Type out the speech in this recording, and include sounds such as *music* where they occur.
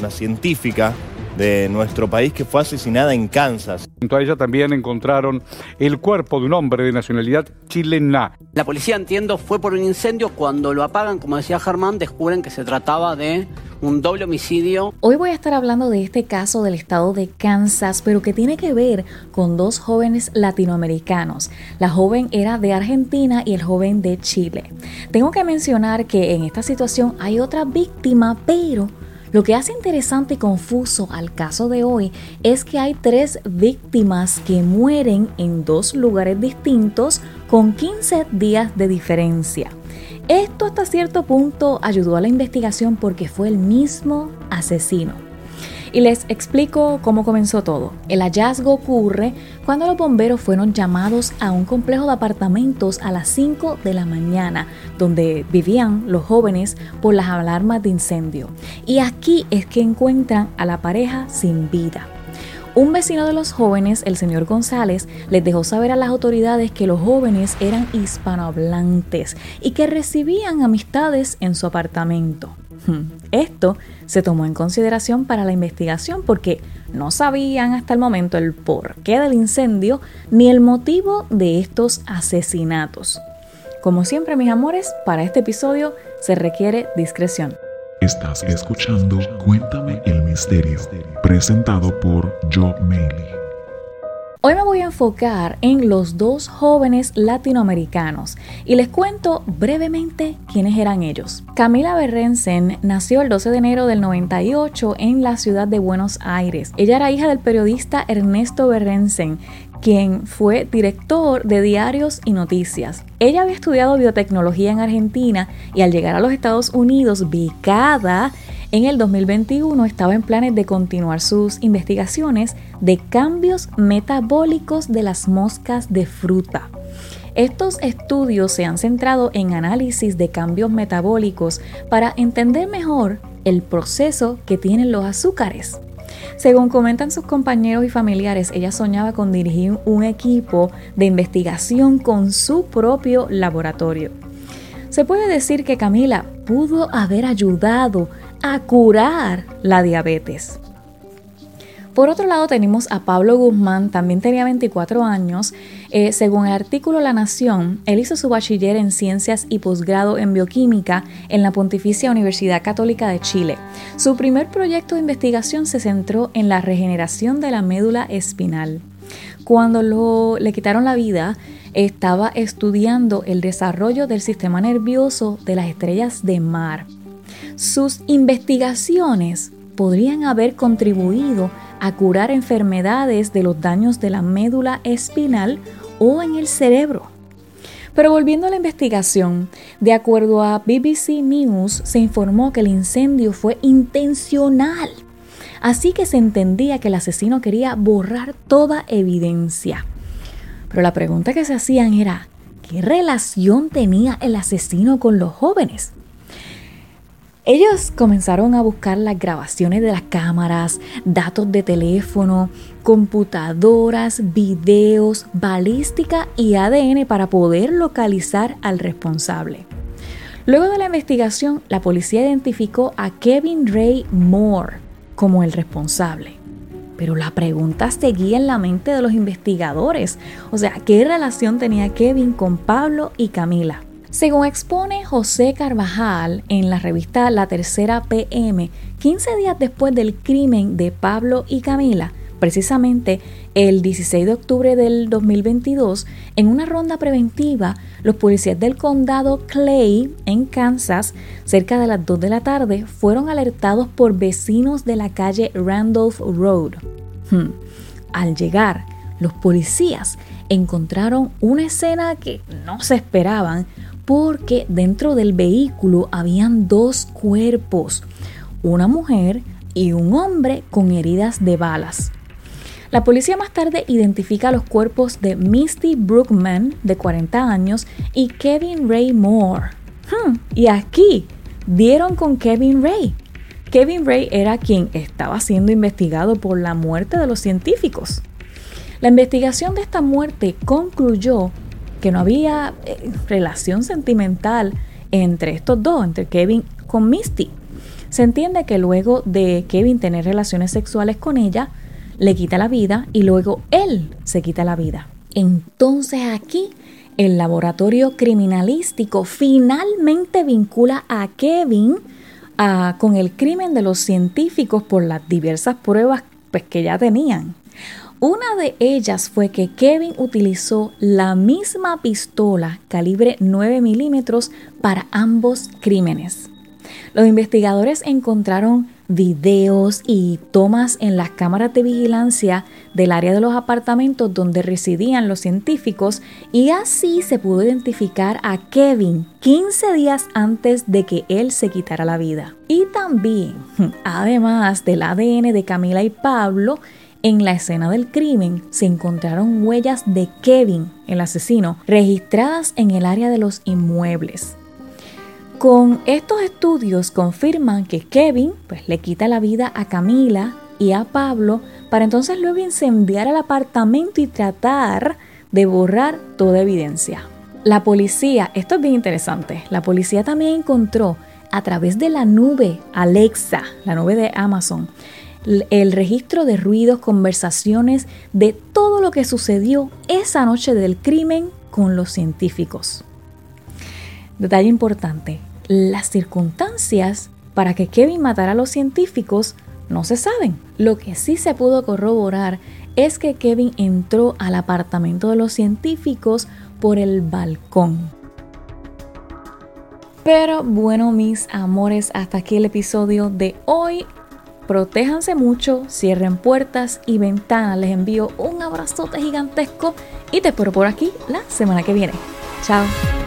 una científica de nuestro país que fue asesinada en Kansas. Junto a ella también encontraron el cuerpo de un hombre de nacionalidad chilena. La policía, entiendo, fue por un incendio. Cuando lo apagan, como decía Germán, descubren que se trataba de un doble homicidio. Hoy voy a estar hablando de este caso del estado de Kansas, pero que tiene que ver con dos jóvenes latinoamericanos. La joven era de Argentina y el joven de Chile. Tengo que mencionar que en esta situación hay otra víctima, pero lo que hace interesante y confuso al caso de hoy es que hay tres víctimas que mueren en dos lugares distintos con 15 días de diferencia. Esto hasta cierto punto ayudó a la investigación porque fue el mismo asesino. Y les explico cómo comenzó todo. El hallazgo ocurre cuando los bomberos fueron llamados a un complejo de apartamentos a las 5 de la mañana, donde vivían los jóvenes por las alarmas de incendio. Y aquí es que encuentran a la pareja sin vida. Un vecino de los jóvenes, el señor González, les dejó saber a las autoridades que los jóvenes eran hispanohablantes y que recibían amistades en su apartamento. Esto se tomó en consideración para la investigación porque no sabían hasta el momento el porqué del incendio ni el motivo de estos asesinatos. Como siempre, mis amores, para este episodio se requiere discreción. Estás escuchando Cuéntame el Misterio, presentado por Joe Mailey. Hoy me voy a enfocar en los dos jóvenes latinoamericanos y les cuento brevemente quiénes eran ellos. Camila Berrensen nació el 12 de enero del 98 en la ciudad de Buenos Aires. Ella era hija del periodista Ernesto Berrensen, quien fue director de diarios y noticias. Ella había estudiado biotecnología en Argentina y al llegar a los Estados Unidos, becada, en el 2021 estaba en planes de continuar sus investigaciones de cambios metabólicos de las moscas de fruta. Estos estudios se han centrado en análisis de cambios metabólicos para entender mejor el proceso que tienen los azúcares. Según comentan sus compañeros y familiares, ella soñaba con dirigir un equipo de investigación con su propio laboratorio. Se puede decir que Camila pudo haber ayudado a curar la diabetes. Por otro lado tenemos a Pablo Guzmán, también tenía 24 años. Eh, según el artículo La Nación, él hizo su bachiller en ciencias y posgrado en bioquímica en la Pontificia Universidad Católica de Chile. Su primer proyecto de investigación se centró en la regeneración de la médula espinal. Cuando le quitaron la vida, estaba estudiando el desarrollo del sistema nervioso de las estrellas de mar. Sus investigaciones podrían haber contribuido a curar enfermedades de los daños de la médula espinal o en el cerebro. Pero volviendo a la investigación, de acuerdo a BBC News, se informó que el incendio fue intencional. Así que se entendía que el asesino quería borrar toda evidencia. Pero la pregunta que se hacían era, ¿qué relación tenía el asesino con los jóvenes? Ellos comenzaron a buscar las grabaciones de las cámaras, datos de teléfono, computadoras, videos, balística y ADN para poder localizar al responsable. Luego de la investigación, la policía identificó a Kevin Ray Moore como el responsable. Pero la pregunta seguía en la mente de los investigadores. O sea, ¿qué relación tenía Kevin con Pablo y Camila? Según expone José Carvajal en la revista La Tercera PM, 15 días después del crimen de Pablo y Camila, precisamente el 16 de octubre del 2022, en una ronda preventiva, los policías del condado Clay, en Kansas, cerca de las 2 de la tarde, fueron alertados por vecinos de la calle Randolph Road. Hmm. Al llegar, los policías encontraron una escena que no se esperaban porque dentro del vehículo habían dos cuerpos, una mujer y un hombre con heridas de balas. La policía más tarde identifica los cuerpos de Misty Brookman, de 40 años, y Kevin Ray Moore. Hmm, y aquí dieron con Kevin Ray. Kevin Ray era quien estaba siendo investigado por la muerte de los científicos. La investigación de esta muerte concluyó que no había eh, relación sentimental entre estos dos, entre Kevin con Misty. Se entiende que luego de Kevin tener relaciones sexuales con ella, le quita la vida y luego él se quita la vida. Entonces aquí el laboratorio criminalístico finalmente vincula a Kevin con el crimen de los científicos por las diversas pruebas pues, que ya tenían. Una de ellas fue que Kevin utilizó la misma pistola calibre 9 milímetros para ambos crímenes. Los investigadores encontraron videos y tomas en las cámaras de vigilancia del área de los apartamentos donde residían los científicos y así se pudo identificar a Kevin 15 días antes de que él se quitara la vida. Y también, *laughs* además del ADN de Camila y Pablo, en la escena del crimen se encontraron huellas de Kevin, el asesino, registradas en el área de los inmuebles. Con estos estudios confirman que Kevin pues, le quita la vida a Camila y a Pablo para entonces luego incendiar el apartamento y tratar de borrar toda evidencia. La policía, esto es bien interesante, la policía también encontró a través de la nube Alexa, la nube de Amazon, el registro de ruidos, conversaciones, de todo lo que sucedió esa noche del crimen con los científicos. Detalle importante, las circunstancias para que Kevin matara a los científicos no se saben. Lo que sí se pudo corroborar es que Kevin entró al apartamento de los científicos por el balcón. Pero bueno, mis amores, hasta aquí el episodio de hoy. Protéjanse mucho, cierren puertas y ventanas. Les envío un abrazote gigantesco y te espero por aquí la semana que viene. Chao.